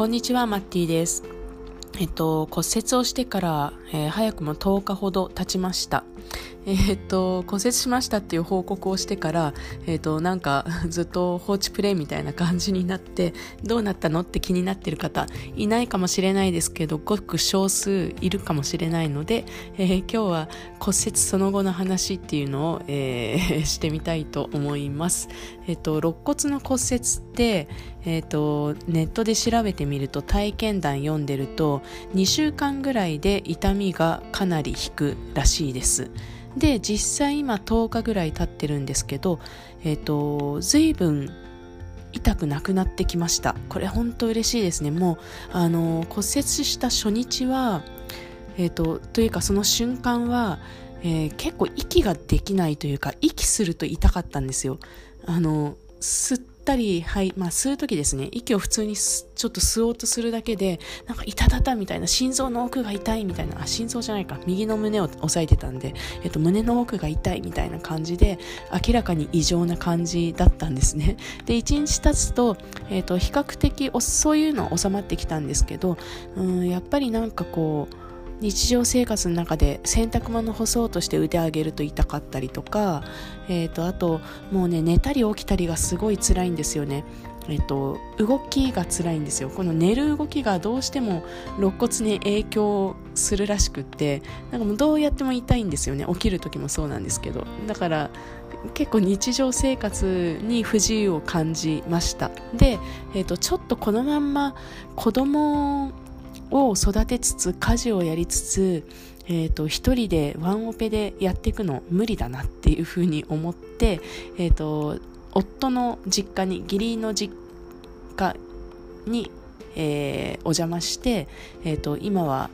こんにちは、マッティです。えっと、骨折をしてから、えー、早くも10日ほど経ちました。えー、っと、骨折しましたっていう報告をしてから、えー、っと、なんか ずっと放置プレイみたいな感じになって、どうなったのって気になってる方いないかもしれないですけど、ごく少数いるかもしれないので、えー、今日は骨折その後の話っていうのを、えー、してみたいと思います。えっと、肋骨の骨折って、えっと、ネットで調べてみると体験談読んでると、2週間ぐらいで痛みがかなり引くらしいです。で実際今10日ぐらい経ってるんですけど、えっ、ー、と随分痛くなくなってきました。これ本当嬉しいですね。もうあの骨折した初日はえ、ー、とというかその瞬間は、えー、結構息ができないというか息すると痛かったんですよ。あの吸ったり、はい、まあ吸う時ですね、息を普通にちょっと吸おうとするだけで、なんか痛たたみたいな、心臓の奥が痛いみたいな、あ、心臓じゃないか、右の胸を押さえてたんで、えっと、胸の奥が痛いみたいな感じで、明らかに異常な感じだったんですね。で、1日経つと、えっと、比較的そういうのは収まってきたんですけど、うん、やっぱりなんかこう、日常生活の中で洗濯物干そうとして腕上げると痛かったりとか、えーと、あともうね寝たり起きたりがすごい辛いんですよね。えっと、動きが辛いんですよ。この寝る動きがどうしても肋骨に影響するらしくってなんかもうどうやっても痛いんですよね。起きる時もそうなんですけど。だから結構日常生活に不自由を感じました。で、えっと、ちょっとこのまんま子供を育てつつ家事をやりつつ、えーと、一人でワンオペでやっていくの無理だなっていうふうに思って、えーと、夫の実家に義理の実家に、えー、お邪魔して、えーと今は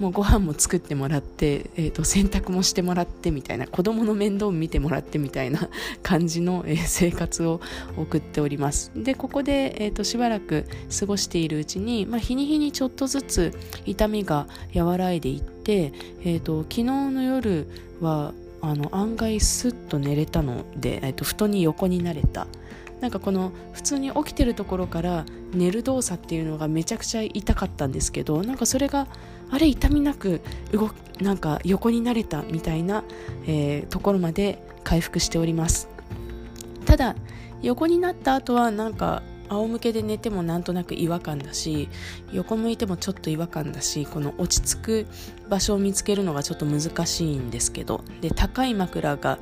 もうご飯も作ってもらって、えーと、洗濯もしてもらってみたいな子供の面倒を見てもらってみたいな感じの、えー、生活を送っております。でここで、えーと、しばらく過ごしているうちに、まあ、日に日にちょっとずつ痛みが和らいでいって、えーと、昨日の夜はあの案外スッと寝れたので、えー、と布団に横になれたなんかこの普通に起きてるところから寝る動作っていうのがめちゃくちゃ痛かったんですけどなんかそれがあれ痛みなく動なんか横になれたみたいな、えー、ところまで回復しております。ただ横になった後はなんか仰向けで寝てもなんとなく違和感だし横向いてもちょっと違和感だしこの落ち着く場所を見つけるのがちょっと難しいんですけどで高い枕が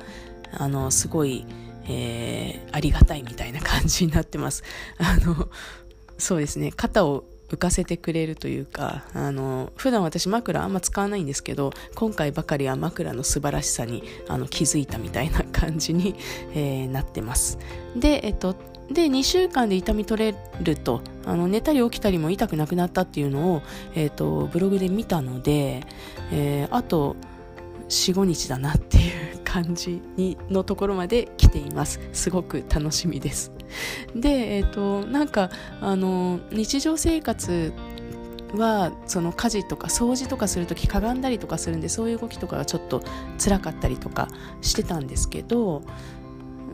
あのすごいえー、ありがたいみたいな感じになってます。あの、そうですね、肩を浮かせてくれるというか、あの、普段私枕あんま使わないんですけど、今回ばかりは枕の素晴らしさにあの気づいたみたいな感じに、えー、なってます。で、えっと、で、2週間で痛み取れると、あの、寝たり起きたりも痛くなくなったっていうのを、えっと、ブログで見たので、えー、あと、4、5日だなっていう感じにのところまで来ています。すごく楽しみです。でえっ、ー、となんかあの日常生活はその家事とか掃除とかする時かがんだりとかするんでそういう動きとかがちょっと辛かったりとかしてたんですけど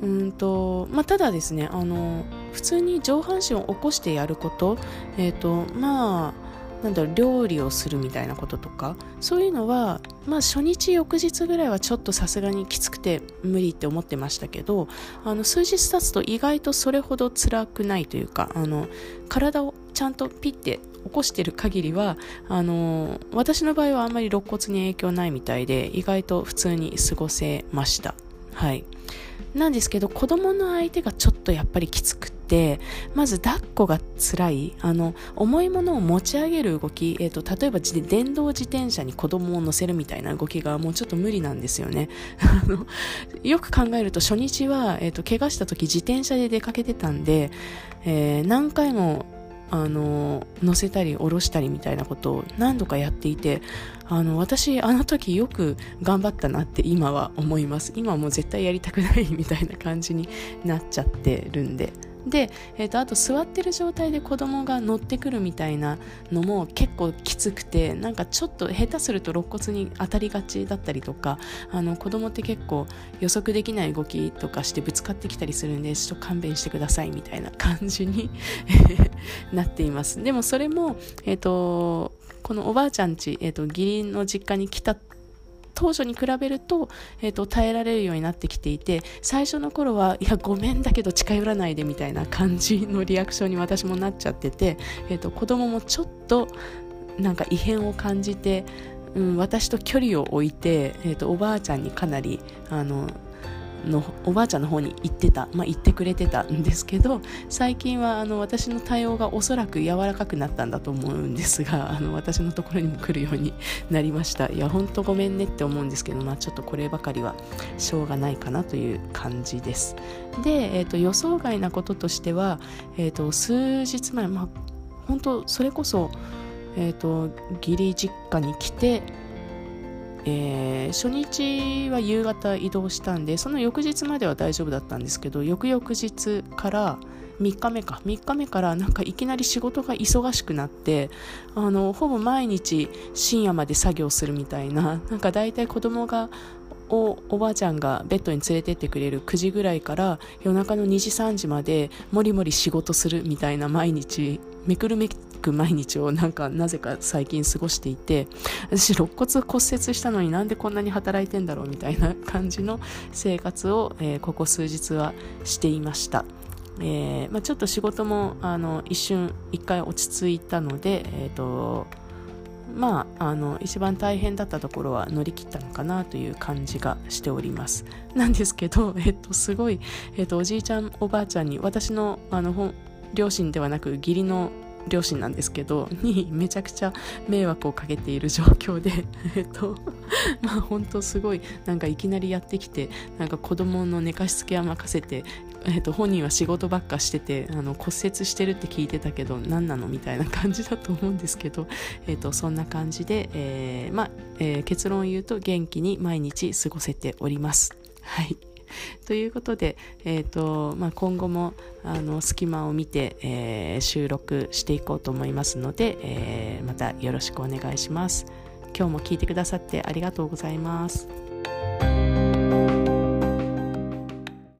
うんとまあ、ただですねあの普通に上半身を起こしてやること、えーとまあ、なんだろう料理をするみたいなこととかそういうのは、まあ、初日翌日ぐらいはちょっとさすがにきつくて無理って思ってましたけどあの数日経つと意外とそれほど辛くないというかあの体をちゃんとピッて起こしてる限りはあの私の場合はあんまり肋骨に影響ないみたいで意外と普通に過ごせました。はい。なんですけど子供の相手がちょっとやっぱりきつくてまず抱っこが辛い。あの重いものを持ち上げる動き、えーと、例えば電動自転車に子供を乗せるみたいな動きがもうちょっと無理なんですよね。よく考えると初日は、えーと、怪我した時自転車で出かけてたんで、えー、何回もあの乗せたり下ろしたりみたいなことを何度かやっていてあの私あの時よく頑張ったなって今は思います。今はもう絶対やりたくないみたいな感じになっちゃってるんで。で、えーと、あと座ってる状態で子供が乗ってくるみたいなのも結構きつくてなんかちょっと下手すると肋骨に当たりがちだったりとかあの子供って結構予測できない動きとかしてぶつかってきたりするんでちょっと勘弁してくださいみたいな感じに なっています。でもそれも、えーと、このおばあちゃんち、えーと義理の実家に来た当初に比べると,、えーと、耐えられるようになってきていて最初の頃はいやごめんだけど近寄らないでみたいな感じのリアクションに私もなっちゃってて、えーと、子供もちょっとなんか異変を感じて、うん、私と距離を置いて、えーとおばあちゃんにかなりあののおばあちゃんの方に行ってた、まあ、行ってくれてたんですけど最近はあの私の対応がおそらく柔らかくなったんだと思うんですがあの私のところにも来るようになりました。いや本当ごめんねって思うんですけど、まあ、ちょっとこればかりはしょうがないかなという感じです。で、えーと、予想外なこととしては、えーと、数日前、まあ、本当それこそ、えーと義理実家に来てえー、初日は夕方移動したんでその翌日までは大丈夫だったんですけど翌々日から3日目か。3日目からなんかいきなり仕事が忙しくなってあのほぼ毎日深夜まで作業するみたいななんか大体子供がおおばあちゃんがベッドに連れてってくれる9時ぐらいから夜中の2時3時までもりもり仕事するみたいな毎日めくるめく毎日をなんかなぜか最近過ごしていて私肋骨骨折したのになんでこんなに働いてんだろうみたいな感じの生活を、えー、ここ数日はしていました。えーまあ、ちょっと仕事もあの一瞬一回落ち着いたので、えーとまあ、あの一番大変だったところは乗り切ったのかなという感じがしておりますなんですけど、えっと、すごい、えっと、おじいちゃんおばあちゃんに私のあの両親ではなく義理の両親なんですけどにめちゃくちゃ迷惑をかけている状況で えっとまあ本当すごいなんかいきなりやってきてなんか子供の寝かしつけは任せてえっと本人は仕事ばっかしててあの骨折してるって聞いてたけど何なのみたいな感じだと思うんですけど、えっと、そんな感じで、えー、まあ、えー、結論を言うと元気に毎日過ごせております。はいということで、えーとまあ、今後もあの隙間を見て、えー、収録していこうと思いますので、えー、またよろしくお願いします。今日も聞いてくださってありがとうございます。